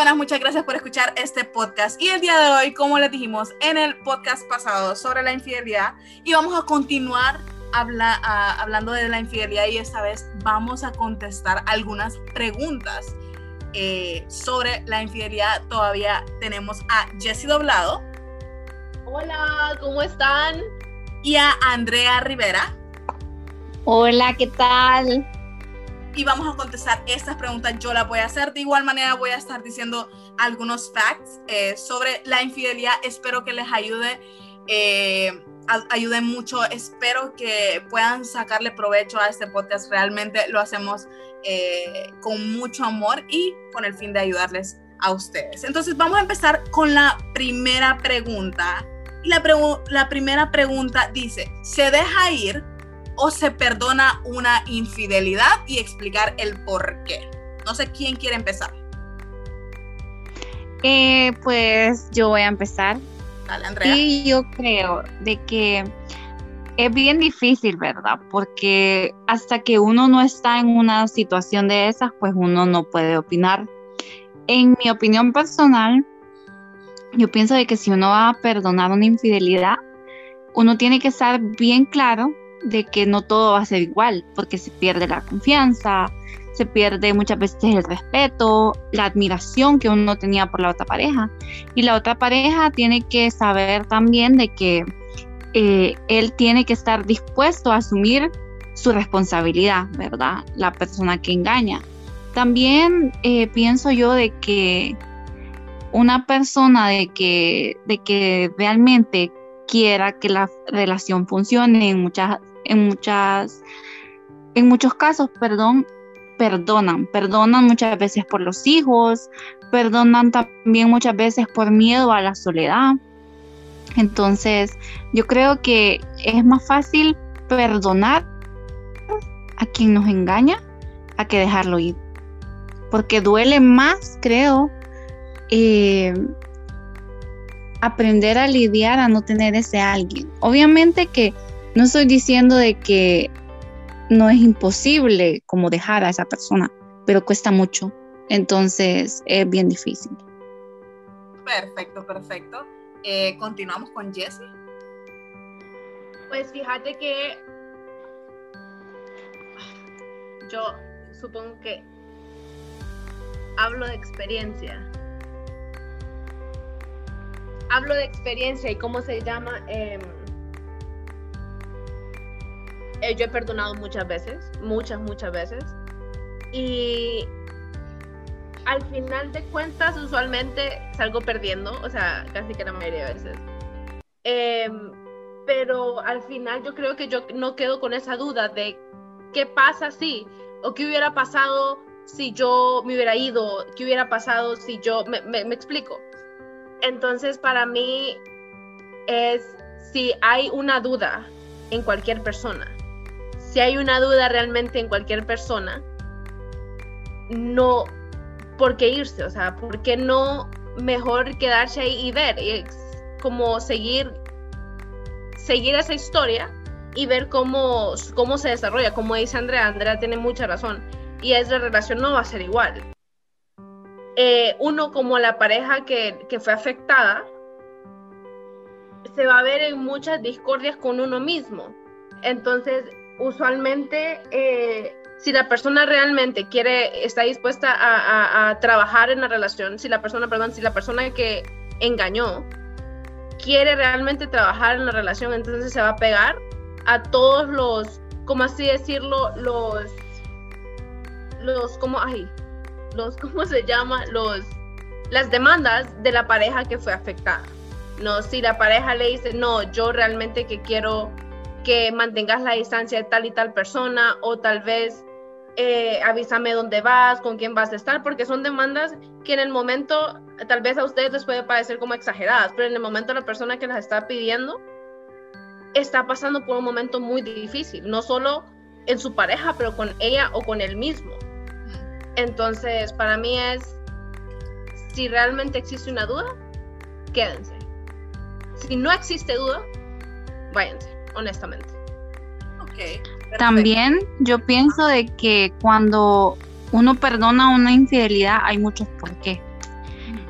Buenas, muchas gracias por escuchar este podcast. Y el día de hoy, como les dijimos en el podcast pasado sobre la infidelidad, y vamos a continuar habla, hablando de la infidelidad y esta vez vamos a contestar algunas preguntas eh, sobre la infidelidad. Todavía tenemos a Jessie Doblado. Hola, ¿cómo están? Y a Andrea Rivera. Hola, ¿qué tal? Y vamos a contestar estas preguntas. Yo las voy a hacer. De igual manera voy a estar diciendo algunos facts eh, sobre la infidelidad. Espero que les ayude. Eh, mucho. Espero que puedan sacarle provecho a este podcast. Realmente lo hacemos eh, con mucho amor y con el fin de ayudarles a ustedes. Entonces vamos a empezar con la primera pregunta. La, la primera pregunta dice, ¿se deja ir o se perdona una infidelidad? Y explicar el por qué. No sé quién quiere empezar. Eh, pues yo voy a empezar. Y yo creo de que es bien difícil, ¿verdad? Porque hasta que uno no está en una situación de esas, pues uno no puede opinar. En mi opinión personal, yo pienso de que si uno va a perdonar una infidelidad, uno tiene que estar bien claro de que no todo va a ser igual, porque se pierde la confianza, se pierde muchas veces el respeto, la admiración que uno tenía por la otra pareja. Y la otra pareja tiene que saber también de que eh, él tiene que estar dispuesto a asumir su responsabilidad, ¿verdad? La persona que engaña. También eh, pienso yo de que una persona de que, de que realmente quiera que la relación funcione en muchas, en muchas, en muchos casos, perdón, perdonan, perdonan muchas veces por los hijos, perdonan también muchas veces por miedo a la soledad. Entonces, yo creo que es más fácil perdonar a quien nos engaña a que dejarlo ir. Porque duele más, creo, eh, aprender a lidiar a no tener ese alguien. Obviamente que no estoy diciendo de que no es imposible como dejar a esa persona, pero cuesta mucho. Entonces es bien difícil. Perfecto, perfecto. Eh, continuamos con Jessie. Pues fíjate que yo supongo que hablo de experiencia. Hablo de experiencia y cómo se llama. Eh, eh, yo he perdonado muchas veces, muchas, muchas veces. Y al final de cuentas, usualmente salgo perdiendo, o sea, casi que la mayoría de veces. Em, pero al final yo creo que yo no quedo con esa duda de qué pasa si, o qué hubiera pasado si yo me hubiera ido, qué hubiera pasado si yo, me, me, me explico. Entonces, para mí es si hay una duda en cualquier persona, si hay una duda realmente en cualquier persona, no, ¿por qué irse? O sea, ¿por qué no mejor quedarse ahí y ver? Y como seguir, seguir esa historia y ver cómo, cómo se desarrolla. Como dice Andrea, Andrea tiene mucha razón. Y esa relación no va a ser igual. Eh, uno como la pareja que, que fue afectada, se va a ver en muchas discordias con uno mismo. Entonces, usualmente eh, si la persona realmente quiere, está dispuesta a, trabajar en la relación, si la persona, perdón, si la persona que engañó quiere realmente trabajar en la relación, entonces se va a pegar a todos los, ¿cómo así decirlo? Los, los, ¿cómo, ay, los, ¿cómo se llama? Los, las demandas de la pareja que fue afectada. No, si la pareja le dice, no, yo realmente que quiero que mantengas la distancia de tal y tal persona o tal vez eh, avísame dónde vas, con quién vas a estar, porque son demandas que en el momento tal vez a ustedes les puede parecer como exageradas, pero en el momento la persona que las está pidiendo está pasando por un momento muy difícil, no solo en su pareja, pero con ella o con él mismo. Entonces, para mí es, si realmente existe una duda, quédense. Si no existe duda, váyanse honestamente. También yo pienso de que cuando uno perdona una infidelidad, hay muchos por qué.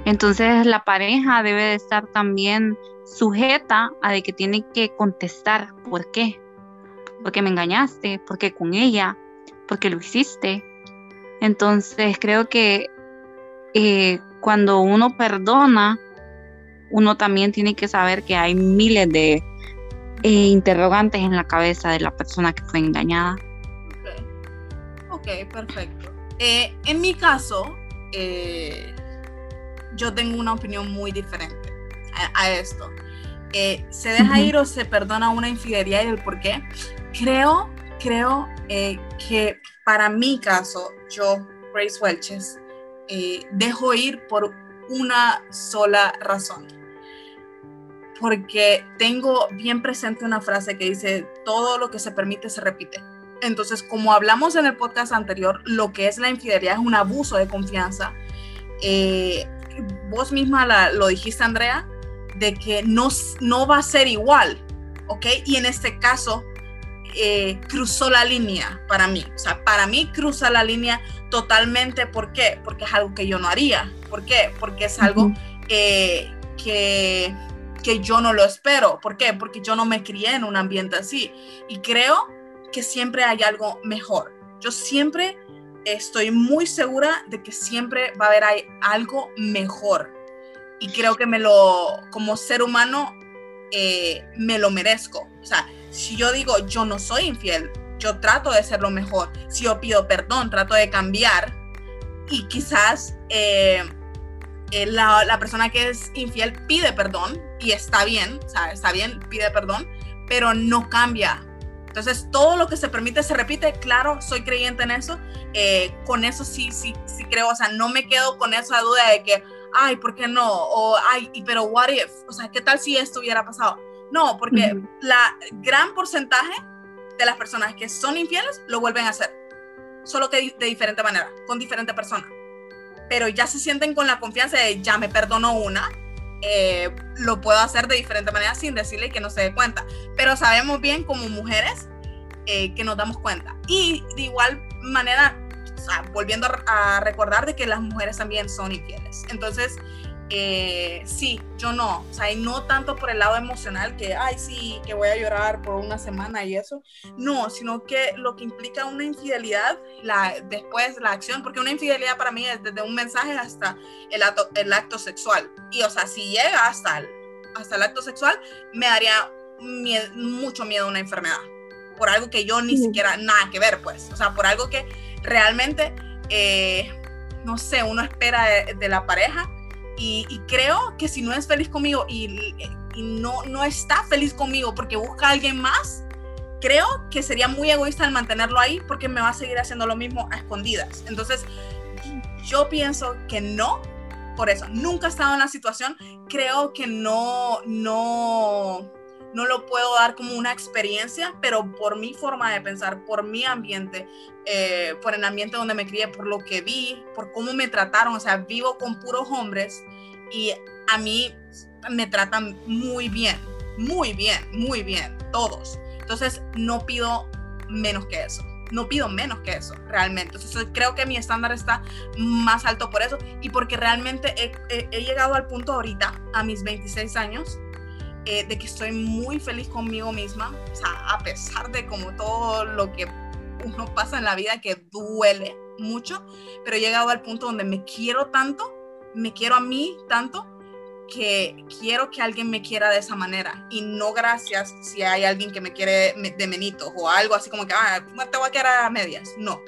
Entonces la pareja debe de estar también sujeta a de que tiene que contestar por qué. Porque me engañaste, porque con ella, porque lo hiciste. Entonces creo que eh, cuando uno perdona, uno también tiene que saber que hay miles de eh, interrogantes en la cabeza de la persona que fue engañada. Ok, perfecto. Eh, en mi caso, eh, yo tengo una opinión muy diferente a, esto. ¿Se deja ir o se perdona una infidelidad y el por qué? Creo, creo que para mi caso, yo, Grace Welches, dejo ir por una sola razón porque tengo bien presente una frase que dice, todo lo que se permite se repite. Entonces, como hablamos en el podcast anterior, lo que es la infidelidad es un abuso de confianza. Eh, vos misma lo dijiste, Andrea, de que no, no va a ser igual, ¿ok? Y en este caso, eh, cruzó la línea para mí. O sea, para mí cruza la línea totalmente. ¿Por qué? Porque es algo que yo no haría. ¿Por qué? Porque es algo eh, que que yo no lo espero. ¿Por qué? Porque yo no me crié en un ambiente así. Y creo que siempre hay algo mejor. Yo siempre estoy muy segura de que siempre va a haber algo mejor. Y creo que me lo, como ser humano, eh, me lo merezco. O sea, si yo digo yo no soy infiel, yo trato de ser lo mejor. Si yo pido perdón, trato de cambiar. Y quizás eh, la, la, persona que es infiel pide perdón y está bien, o sea, está bien, pide perdón, pero no cambia. Entonces, todo lo que se permite se repite, claro, soy creyente en eso, eh, con eso sí, sí, sí creo, o sea, no me quedo con esa duda de que, ay, ¿por qué no? O, ay, pero what if? O sea, ¿qué tal si esto hubiera pasado? No, porque la gran porcentaje de las personas que son infieles lo vuelven a hacer, solo que de diferente manera, con diferente persona pero ya se sienten con la confianza de ya me perdono una, eh, lo puedo hacer de diferente manera sin decirle que no se dé cuenta. Pero sabemos bien como mujeres eh, que nos damos cuenta. Y de igual manera, volviendo a, recordar de que las mujeres también son infieles. Entonces, eh, sí, yo no, o sea, y no tanto por el lado emocional que, ay, sí, que voy a llorar por una semana y eso, no, sino que lo que implica una infidelidad, la, después la acción, porque una infidelidad para mí es desde un mensaje hasta el acto, el acto sexual, y o sea, si llega hasta el, hasta el acto sexual, me daría mucho miedo a una enfermedad, por algo que yo ni siquiera, nada que ver, pues, o sea, por algo que realmente, eh, no sé, uno espera de la pareja, y, creo que si no es feliz conmigo y, no, no está feliz conmigo porque busca a alguien más, creo que sería muy egoísta el mantenerlo ahí porque me va a seguir haciendo lo mismo a escondidas. Entonces, yo pienso que no, por eso, nunca he estado en la situación, creo que no, no, no lo puedo dar como una experiencia, pero por mi forma de pensar, por mi ambiente, eh, por el ambiente donde me crié, por lo que vi, por cómo me trataron, o sea, vivo con puros hombres y a mí me tratan muy bien, muy bien, muy bien, todos. Entonces, no pido menos que eso. No pido menos que eso, realmente. Entonces, creo que mi estándar está más alto por eso y porque realmente he, he llegado al punto ahorita, a mis 26 años, eh, de que estoy muy feliz conmigo misma, o sea, a pesar de como todo lo que uno pasa en la vida que duele mucho, pero he llegado al punto donde me quiero tanto, me quiero a mí tanto, que quiero que alguien me quiera de esa manera y no gracias si hay alguien que me quiere de menito o algo así como que, ah, te voy a quedar a medias. No,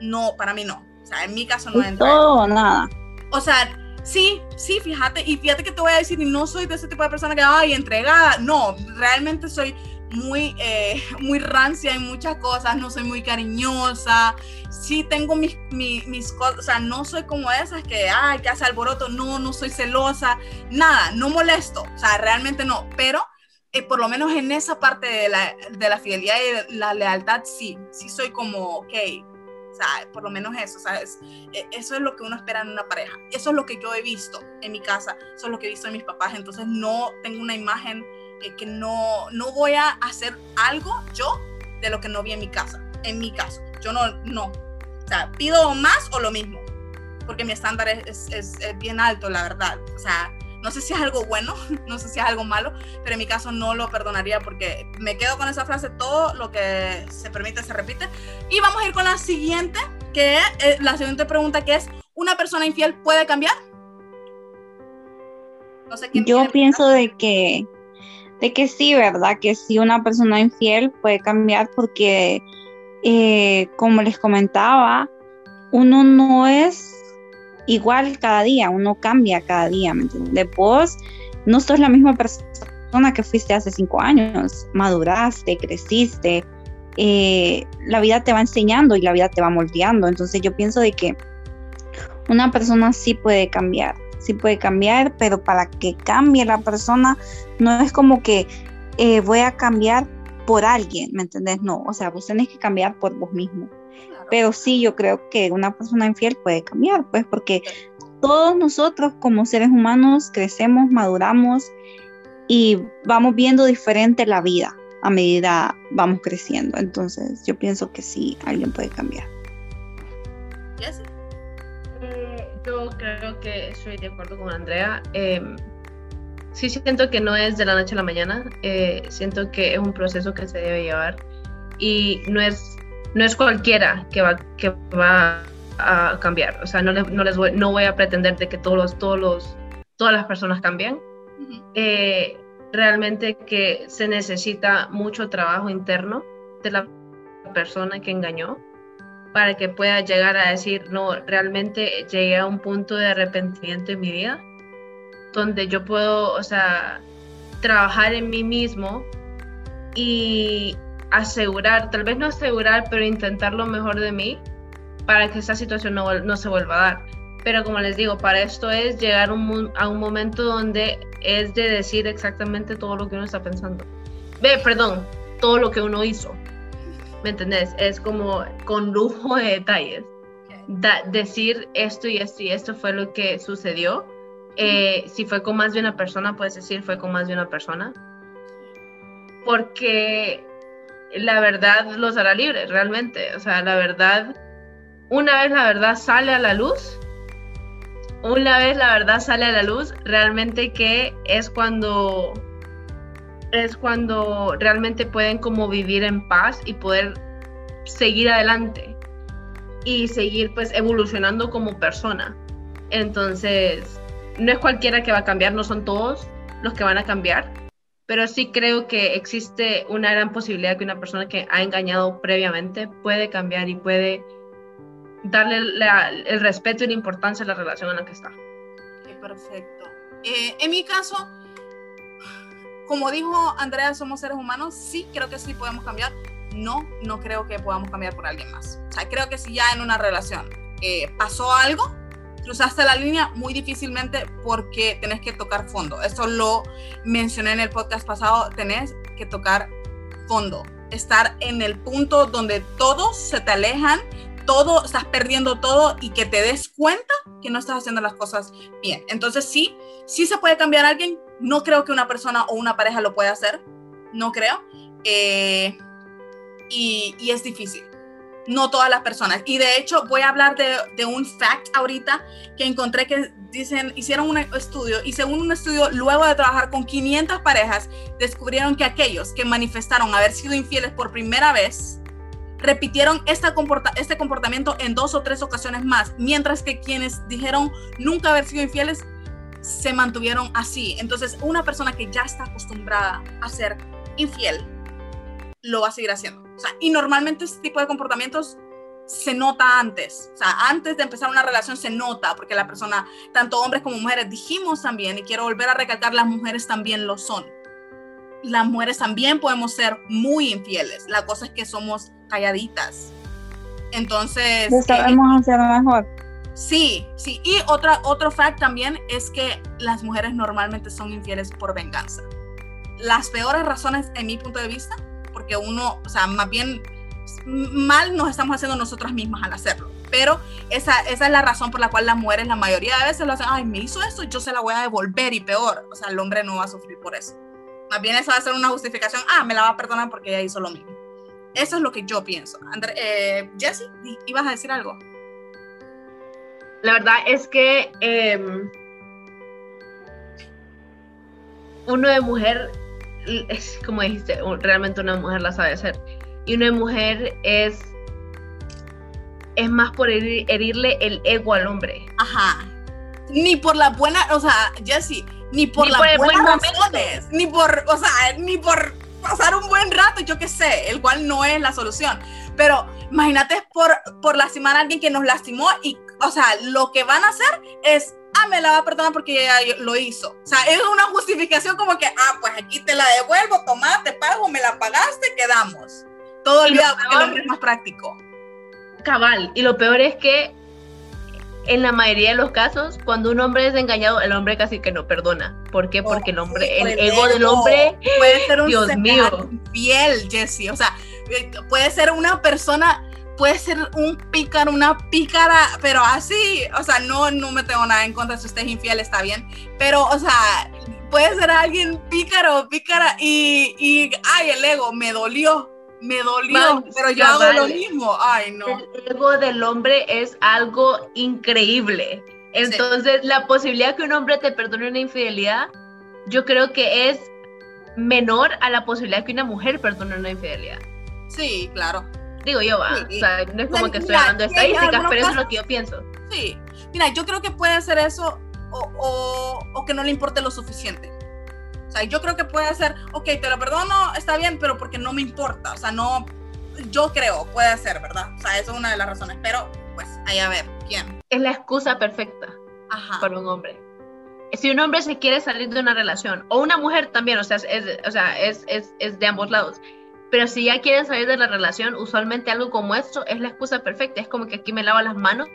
no, para mí no. O sea, en mi caso no entra. Todo nada. O sea, Sí, sí, fíjate, y fíjate que te voy a decir, y no soy de ese tipo de persona que, ay, entregada, no, realmente soy muy, eh, muy rancia en muchas cosas, no soy muy cariñosa, sí tengo mis, mis, cosas, o sea, no soy como esas que, ay, que hace alboroto, no, no soy celosa, nada, no molesto, o sea, realmente no, pero eh, por lo menos en esa parte de la, de la fidelidad y la lealtad, sí, sí soy como, ok, sea, por lo menos eso, ¿sabes? E, eso es lo que uno espera en una pareja. Eso es lo que yo he visto en mi casa, eso es lo que he visto en mis papás. Entonces no tengo una imagen eh, que no, no voy a hacer algo yo de lo que no vi en mi casa, en mi caso. Yo no, no. O sea, pido más o lo mismo, porque mi estándar es, es, es bien alto, la verdad. O sea, no sé si es algo bueno, no sé si es algo malo, pero en mi caso no lo perdonaría porque me quedo con esa frase, todo lo que se permite se repite. Y vamos a ir con la siguiente, que es eh, la siguiente pregunta que es, ¿una persona infiel puede cambiar? No sé quién Yo pienso de que, de que sí, ¿verdad? Que sí una persona infiel puede cambiar porque, eh, como les comentaba, uno no es igual cada día, uno cambia cada día, ¿me entiendes? Vos no sos la misma persona que fuiste hace cinco años, maduraste, creciste, eh, la vida te va enseñando y la vida te va moldeando, entonces yo pienso de que una persona sí puede cambiar, sí puede cambiar, pero para que cambie la persona no es como que eh, voy a cambiar por alguien, ¿me entendés? No, o sea, vos tenés que cambiar por vos mismo. Pero sí, yo creo que una persona infiel puede cambiar, pues porque todos nosotros como seres humanos crecemos, maduramos y vamos viendo diferente la vida a medida vamos creciendo. Entonces yo pienso que sí, alguien puede cambiar. Eh, yo creo que estoy de acuerdo con Andrea. Em, sí siento que no es de la noche a la mañana. Eh, siento que es un proceso que se debe llevar y no es no es cualquiera que va, que va a cambiar. O sea, no, no, les voy, no voy a pretender de que todos los, todos los, todas las personas cambien. Eh, realmente que se necesita mucho trabajo interno de la persona que engañó para que pueda llegar a decir, no, realmente llegué a un punto de arrepentimiento en mi vida, donde yo puedo, o sea, trabajar en mí mismo y, asegurar, tal vez no asegurar, pero intentar lo mejor de mí para que esa situación no, no se vuelva a dar. Pero como les digo, para esto es llegar un, a un momento donde es de decir exactamente todo lo que uno está pensando. Ve, perdón, todo lo que uno hizo. ¿Me entendés? Es como con lujo de detalles. decir esto y esto y esto fue lo que sucedió. Eh, si fue con más de una persona, puedes decir fue con más de una persona. Porque la verdad los hará libres, realmente. O sea, la verdad, una vez la verdad sale a la luz, una vez la verdad sale a la luz, realmente que es cuando es cuando realmente pueden como vivir en paz y poder seguir adelante y seguir pues evolucionando como persona. Entonces, no es cualquiera que va a cambiar, no son todos los que van a cambiar, pero sí creo que existe una gran posibilidad que una persona que ha engañado previamente puede cambiar y puede darle el respeto y la importancia a la relación en la que está. perfecto. Eh, en mi caso, como dijo Andrea, somos seres humanos, sí creo que sí podemos cambiar. No, no creo que podamos cambiar por alguien más. O sea, creo que si ya en una relación eh, pasó algo, cruzaste la línea muy difícilmente porque tenés que tocar fondo. Eso lo mencioné en el podcast pasado, tenés que tocar fondo, estar en el punto donde todos se te alejan, todo, estás perdiendo todo y que te des cuenta que no estás haciendo las cosas bien. Entonces sí, sí se puede cambiar a alguien, no creo que una persona o una pareja lo pueda hacer, no creo. Eh, y, y es difícil no todas las personas. Y de hecho voy a hablar de, un fact ahorita que encontré que dicen, hicieron un estudio y según un estudio, luego de trabajar con 500 parejas, descubrieron que aquellos que manifestaron haber sido infieles por primera vez, repitieron esta comporta este comportamiento en dos o tres ocasiones más, mientras que quienes dijeron nunca haber sido infieles se mantuvieron así. Entonces, una persona que ya está acostumbrada a ser infiel, lo va a seguir haciendo. O sea, y normalmente este tipo de comportamientos se nota antes. O sea, antes de empezar una relación se nota porque la persona, tanto hombres como mujeres, dijimos también, y quiero volver a recalcar, las mujeres también lo son. Las mujeres también podemos ser muy infieles. La cosa es que somos calladitas. Entonces... Lo sabemos hacer mejor. Sí, sí. Y otra, otro fact también es que las mujeres normalmente son infieles por venganza. Las peores razones, en mi punto de vista, porque uno, o sea, más bien mal nos estamos haciendo nosotras mismas al hacerlo. Pero esa, esa es la razón por la cual las mujeres la mayoría de veces lo hacen, ay, me hizo esto, yo se la voy a devolver y peor. O sea, el hombre no va a sufrir por eso. Más bien eso va a ser una justificación, ah, me la va a perdonar porque ella hizo lo mismo. Eso es lo que yo pienso. André, eh, Jesse, ¿ibas a decir algo? La verdad es que em, uno de mujer, es como dijiste, realmente una mujer la sabe hacer. Y de mujer es, es más por herirle el ego al hombre. Ajá. Ni por la buena, o sea, Jesse, ni por las buenas razones, ni por, o sea, ni por pasar un buen rato, yo qué sé, el cual no es la solución. Pero imagínate por, por lastimar a alguien que nos lastimó y, o sea, lo que van a hacer es, ah, me la va a perdonar porque ella lo hizo. O sea, es una justificación como que, ah, pues aquí te la devuelvo, toma, te pago, me la pagaste, quedamos. Todo el día, porque el hombre es más práctico. Cabal, y lo peor es que en la mayoría de los casos, cuando un hombre es engañado, el hombre casi que no perdona. ¿Por qué? Porque el hombre, el, ego del hombre, puede ser un Dios mío, fiel, Jesse. O sea, eh, puede ser una persona, puede ser un pícaro, una pícara, pero así, o sea, no, no me tengo nada en contra si usted es infiel, está bien. Pero, o sea, puede ser alguien pícaro, pícara y, y, ay, el ego me dolió me dolió, pero yo hago lo mismo. Ay, no. El ego del hombre es algo increíble. Entonces, la posibilidad que un hombre te perdone una infidelidad, yo creo que es menor a la posibilidad que una mujer perdone una infidelidad. Sí, claro. Digo yo, va. O sea, no es como que estoy hablando de estadísticas, pero eso es lo que yo pienso. Sí. Mira, yo creo que puede ser eso o, o que no le importe lo suficiente. O sea, yo creo que puede ser, ok, te lo perdono, está bien, pero porque no me importa. O sea, no, yo creo, puede ser, ¿verdad? O sea, eso es una de las razones. Pero, pues, ahí a ver, ¿quién? Es la excusa perfecta para un hombre. Si un hombre se quiere salir de una relación, o una mujer también, o sea, es, o sea, es, es, es de ambos lados. Pero si ya quieren salir de la relación, usualmente algo como esto es la excusa perfecta. Es como que aquí me lavo las manos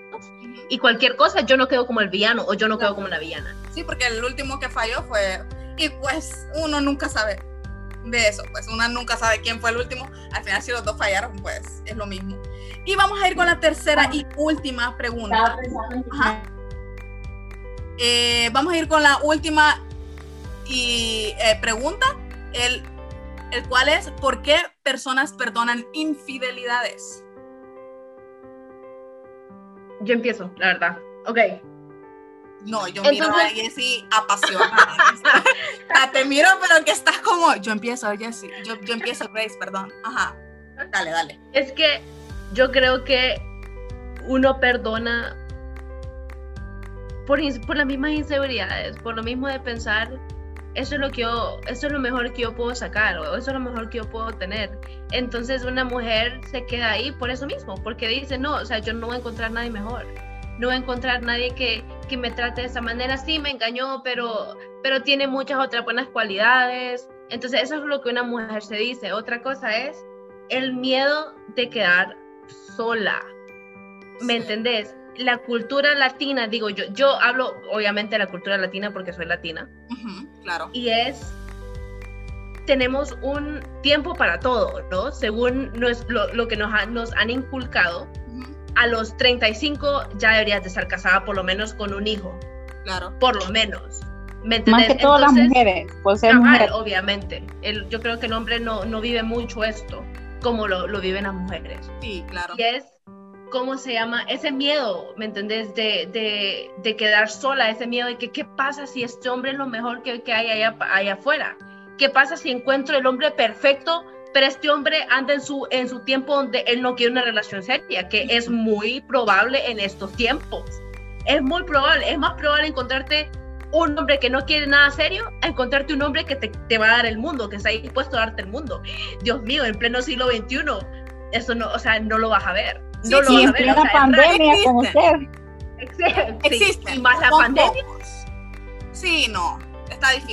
y cualquier cosa yo no quedo como el villano o yo no quedo como la villana. Sí, porque el último que falló fue y pues uno nunca sabe de eso, pues uno nunca sabe quién fue el último. Al final si los dos fallaron, pues es lo mismo. Y vamos a ir con la tercera y última pregunta. Eh, vamos a ir con la última y, eh, pregunta, el, el cual es, ¿por qué personas perdonan infidelidades? Yo empiezo, la verdad. Ok. No, yo miro a Jessie apasionada. te miro, pero que estás como. Yo empiezo, Jessie. Yo, yo empiezo, Grace, perdón. Ajá. Dale, dale. Es que yo creo que uno perdona por, por las mismas inseguridades, por lo mismo de pensar, eso es lo que yo, eso es lo mejor que yo puedo sacar, o eso es lo mejor que yo puedo tener. Entonces una mujer se queda ahí por eso mismo, porque dice, no, o sea, yo no voy a encontrar nadie mejor no voy a encontrar nadie que, que, me trate de esa manera. Sí, me engañó, pero, pero tiene muchas otras buenas cualidades. Entonces, eso es lo que una mujer se dice. Otra cosa es el miedo de quedar sola. ¿Me entendés? La cultura latina, digo yo, yo hablo obviamente de la cultura latina porque soy latina. Claro. Y es tenemos un tiempo para todo, ¿no? Según lo, lo que nos, nos han inculcado, a los 35 ya deberías de estar casada por lo menos con un hijo. Claro. Por lo menos. Más que todas las mujeres, por ser mujer. Obviamente. El, yo creo que el hombre no, no vive mucho esto como lo, lo, viven las mujeres. Sí, claro. Y es, ¿cómo se llama? Ese miedo, ¿me entendés? De, de, de quedar sola, ese miedo de que qué pasa si este hombre es lo mejor que, que hay allá, allá afuera. ¿Qué pasa si encuentro el hombre perfecto pero este hombre anda en su, en su tiempo donde él no quiere una relación seria, que es muy probable en estos tiempos. Es muy probable, es más probable encontrarte un hombre que no quiere nada serio a encontrarte un hombre que te, te va a dar el mundo, que está dispuesto a darte el mundo. Dios mío, en pleno siglo XXI, eso no, o sea, no lo vas a ver. No lo vas a ver. O pandemia, Existe. existe. Y más la pandemia. Sí, no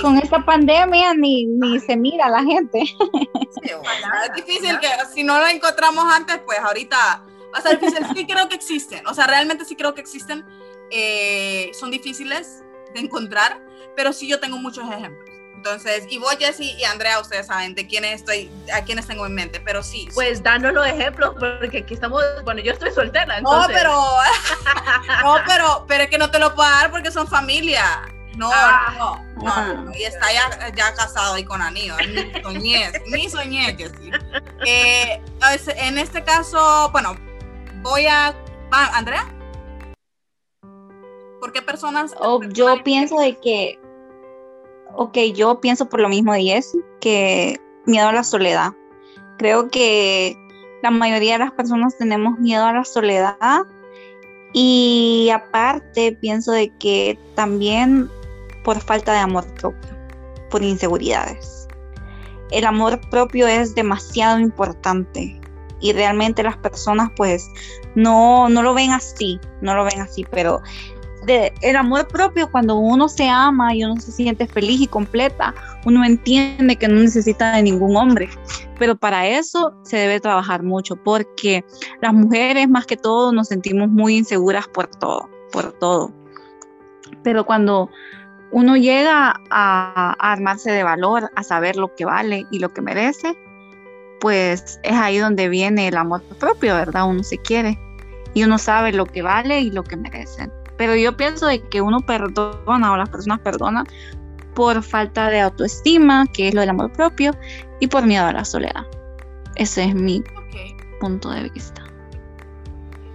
con esta pandemia ni, ni se mira la gente. es difícil que si no lo encontramos antes, pues ahorita va a ser difícil. Sí creo que existen, o sea, realmente sí creo que existen. Eh, son difíciles de encontrar, pero sí yo tengo muchos ejemplos. Entonces, y vos, Jessy y Andrea, ustedes saben de quiénes estoy, a quiénes tengo en mente, pero sí. Pues danos los ejemplos, porque aquí estamos, bueno, yo estoy soltera. No, pero, no, pero, pero es que no te lo puedo dar porque son familia. No, ah. no, no, no, y está ya, ya casado y con anillo, ni soñé, ni soñé, eh, en este caso, bueno, voy a, Andrea. ¿Por qué personas? Oh, yo pienso de que, ok, yo pienso por lo mismo de que miedo a la soledad. Creo que la mayoría de las personas tenemos miedo a la soledad y aparte pienso de que también por falta de amor propio, por inseguridades. El amor propio es demasiado importante y realmente las personas pues no, no lo ven así, no lo ven así, pero el amor propio, cuando uno se ama y uno se siente feliz y completa, uno entiende que no necesita de ningún hombre. Pero para eso se debe trabajar mucho, porque las mujeres más que todo nos sentimos muy inseguras por todo, por todo. Pero cuando uno llega a, a armarse de valor, a saber lo que vale y lo que merece, pues es ahí donde viene el amor propio, ¿verdad? Uno se quiere y uno sabe lo que vale y lo que merece. Pero yo pienso de que uno perdona o las personas perdonan por falta de autoestima, que es lo del amor propio, y por miedo a la soledad. Ese es mi punto de vista.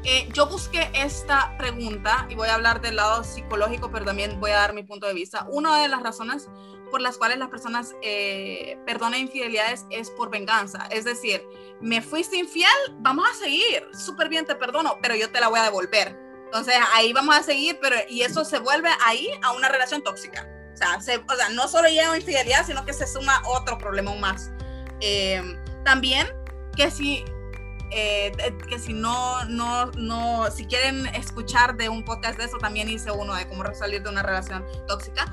Eh, yo busqué esta pregunta y voy a hablar del lado psicológico, pero también voy a dar mi punto de vista. Una de las razones por las cuales las personas eh, perdonan infidelidades es por venganza. Es decir, me fuiste infiel, vamos a seguir, súper bien, te perdono, pero yo te la voy a devolver. Entonces ahí vamos a seguir, pero y eso se vuelve ahí a una relación tóxica. O sea, o sea no solo llega a infidelidad, sino que se suma otro problema más. Eh, también que si eh, que si no, no, no, si quieren escuchar de un podcast de eso, también hice uno de cómo salir de una relación tóxica.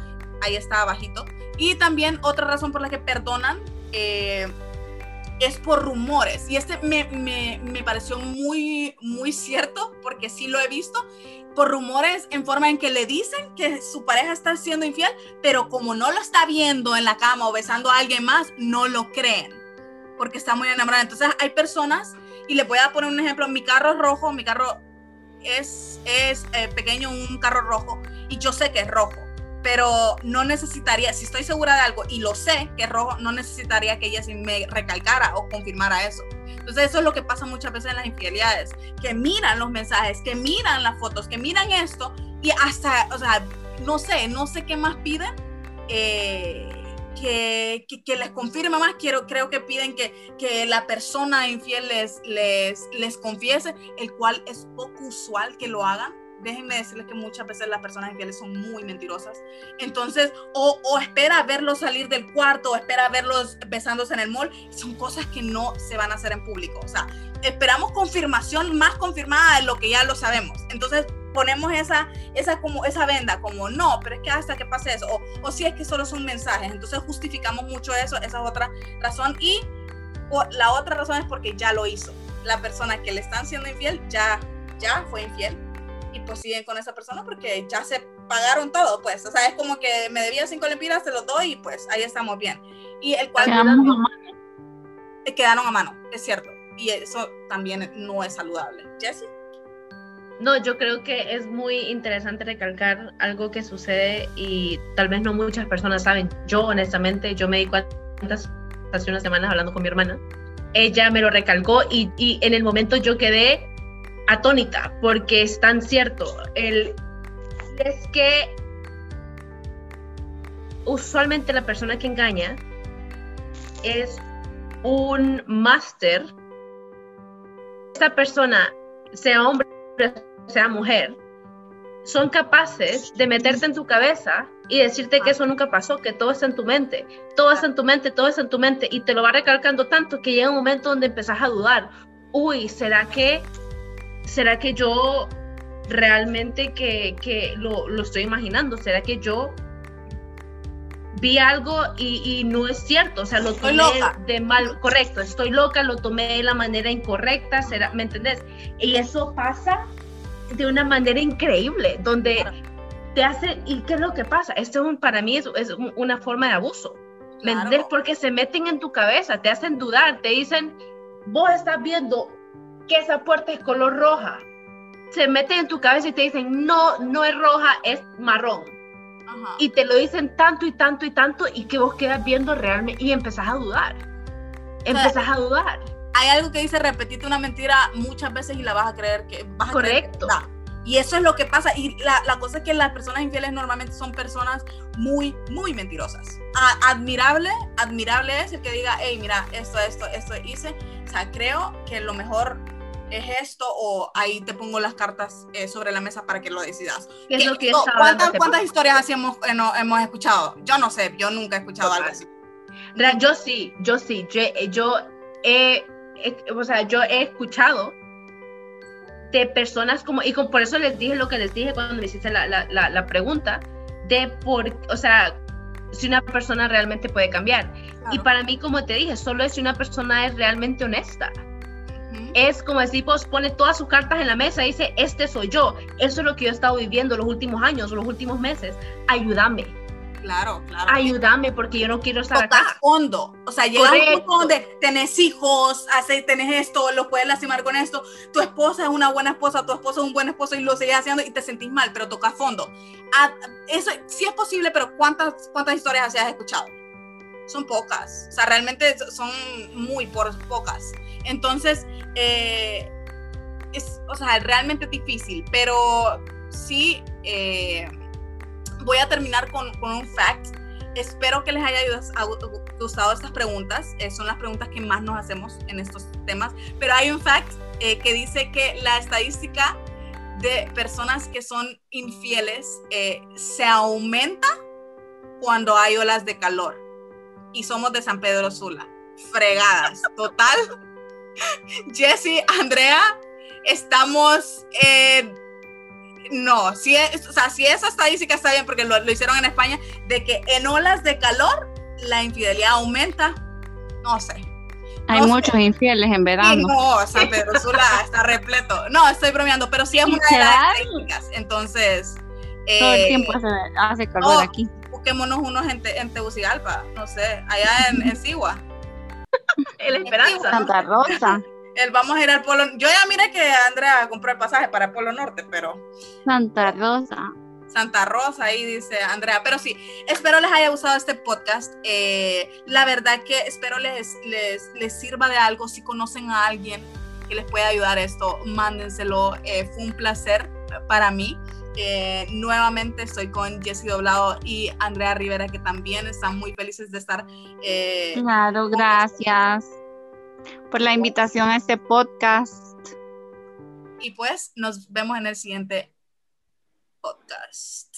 Ahí está abajito. Y también otra razón por la que perdonan eh, es por rumores. Y este me, me, me, pareció muy, muy cierto, porque sí lo he visto, por rumores en forma en que le dicen que su pareja está siendo infiel, pero como no lo está viendo en la cama o besando a alguien más, no lo creen, porque está muy enamorada. Entonces hay personas, y le voy a poner un ejemplo, mi carro es rojo, mi carro es, es eh, pequeño, un carro rojo, y yo sé que es rojo pero no necesitaría, si estoy segura de algo y lo sé que es rojo, no necesitaría que ella me recalcara o confirmara eso. Entonces eso es lo que pasa muchas veces en las infidelidades, que miran los mensajes, que miran las fotos, que miran esto y hasta, o sea, no sé, no sé qué más piden. Eh, que, que, les confirme más, quiero, creo que piden que, que la persona infiel les, les, les confiese, el cual es poco usual que lo hagan déjenme decirles que muchas veces las personas infieles son muy mentirosas. Entonces, o, o espera verlos salir del cuarto, o espera verlos besándose en el mall. Son cosas que no se van a hacer en público. O sea, esperamos confirmación más confirmada de lo que ya lo sabemos. Entonces, ponemos esa, esa, como, esa venda, como no, pero es que hasta que pase eso, o, o si es que solo son mensajes. Entonces, justificamos mucho eso. Esa es otra razón. Y la otra razón es porque ya lo hizo. La persona que le están siendo infiel ya, ya fue infiel pues siguen con esa persona porque ya se pagaron todo, pues, o sea, es como que me debía cinco lempiras, se los doy y pues ahí estamos bien. Y el cual... Quedaron a mano. Quedaron a mano, es cierto. Y eso también no es saludable. Jessie. No, yo creo que es muy interesante recalcar algo que sucede y tal vez no muchas personas saben. Yo, honestamente, yo me di cuenta hace unas semanas hablando con mi hermana. Ella me lo recalcó y, y en el momento yo quedé atónita porque es tan cierto. El, es que usualmente la persona que engaña es un máster. Esta persona, sea hombre, sea mujer, son capaces de meterte en tu cabeza y decirte que eso nunca pasó, que todo está en tu mente, todo está en tu mente, todo está en tu mente, y te lo va recalcando tanto que llega un momento donde empezás a dudar, uy, ¿será que ¿será que yo realmente que, lo, estoy imaginando? ¿Será que yo vi algo y, no es cierto? O sea, lo tomé de mal, correcto, estoy loca, lo tomé de la manera incorrecta, ¿será, ¿me entendés? Y eso pasa de una manera increíble, donde te hace, ¿y qué es lo que pasa? Esto es para mí es, una forma de abuso. ¿Me entendés? Porque se meten en tu cabeza, te hacen dudar, te dicen, vos estás viendo que esa puerta es color roja. Se meten en tu cabeza y te dicen, no, no es roja, es marrón. y te lo dicen tanto y tanto y tanto y que vos quedas viendo realmente y empezás a dudar. Empezás a dudar. Hay algo que dice repetite una mentira muchas veces y la vas a creer que vas a Correcto. y eso es lo que pasa. Y la, la, cosa es que las personas infieles normalmente son personas muy, muy mentirosas. admirable, admirable es el que diga, hey, mira, esto, esto, esto hice. O sea, creo que lo mejor es esto o ahí te pongo las cartas eh, sobre la mesa para que lo decidas. ¿Cuántas, historias así hemos, eh, hemos, escuchado? Yo no sé, yo nunca he escuchado algo así. Yo sí, yo sí, yo, eh, yo he, o sea, yo he escuchado de personas como, y por eso les dije lo que les dije cuando me hiciste la, la, la, pregunta, de por, o sea, si una persona realmente puede cambiar. Y para mí, como te dije, solo es si una persona es realmente honesta es como decir, pone todas sus cartas en la mesa y dice, este soy yo, eso es lo que yo he estado viviendo los últimos años, los últimos meses, ayúdame. Claro, claro. Ayúdame porque yo no quiero estar acá. fondo. O sea, llega un punto donde tenés hijos, tenés esto, los puedes lastimar con esto. Tu esposa es una buena esposa, tu esposo es un buen esposo y lo sigues haciendo y te sentís mal, pero toca fondo. eso sí es posible, pero ¿cuántas, cuántas historias así has escuchado? Son pocas. O sea, realmente son muy por pocas. Entonces, eh, es, o sea, realmente difícil, pero sí eh, voy a terminar con, un fact. Espero que les haya gustado estas preguntas. Eh, son las preguntas que más nos hacemos en estos temas. Pero hay un fact que dice que la estadística de personas que son infieles se aumenta cuando hay olas de calor. Y somos de San Pedro Sula. Fregadas. Total. Jesse, Andrea, estamos no, si es, o sea, si esa estadística está bien, porque lo, hicieron en España, de que en olas de calor la infidelidad aumenta, no sé. Hay muchos infieles en verano. no, San Pedro Sula está repleto. No, estoy bromeando, pero sí es una de las estadísticas. Entonces. Todo el eh, tiempo hace, calor aquí. Busquémonos unos en, en Tegucigalpa, no sé, allá en, en Sigua. El Esperanza. Santa Rosa. El vamos a ir al Polo. Yo ya mire que Andrea compró el pasaje para el Polo Norte, pero. Santa Rosa. Santa Rosa, ahí dice Andrea. Pero sí, espero les haya gustado este podcast. Eh, la verdad que espero les, les, les, sirva de algo. Si conocen a alguien que les pueda ayudar esto, mándenselo. Eh, fue un placer para mí. Eh, nuevamente estoy con Jessy Doblado y Andrea Rivera, que también están muy felices de estar. Eh, claro, gracias por la invitación a este podcast. Y pues nos vemos en el siguiente podcast.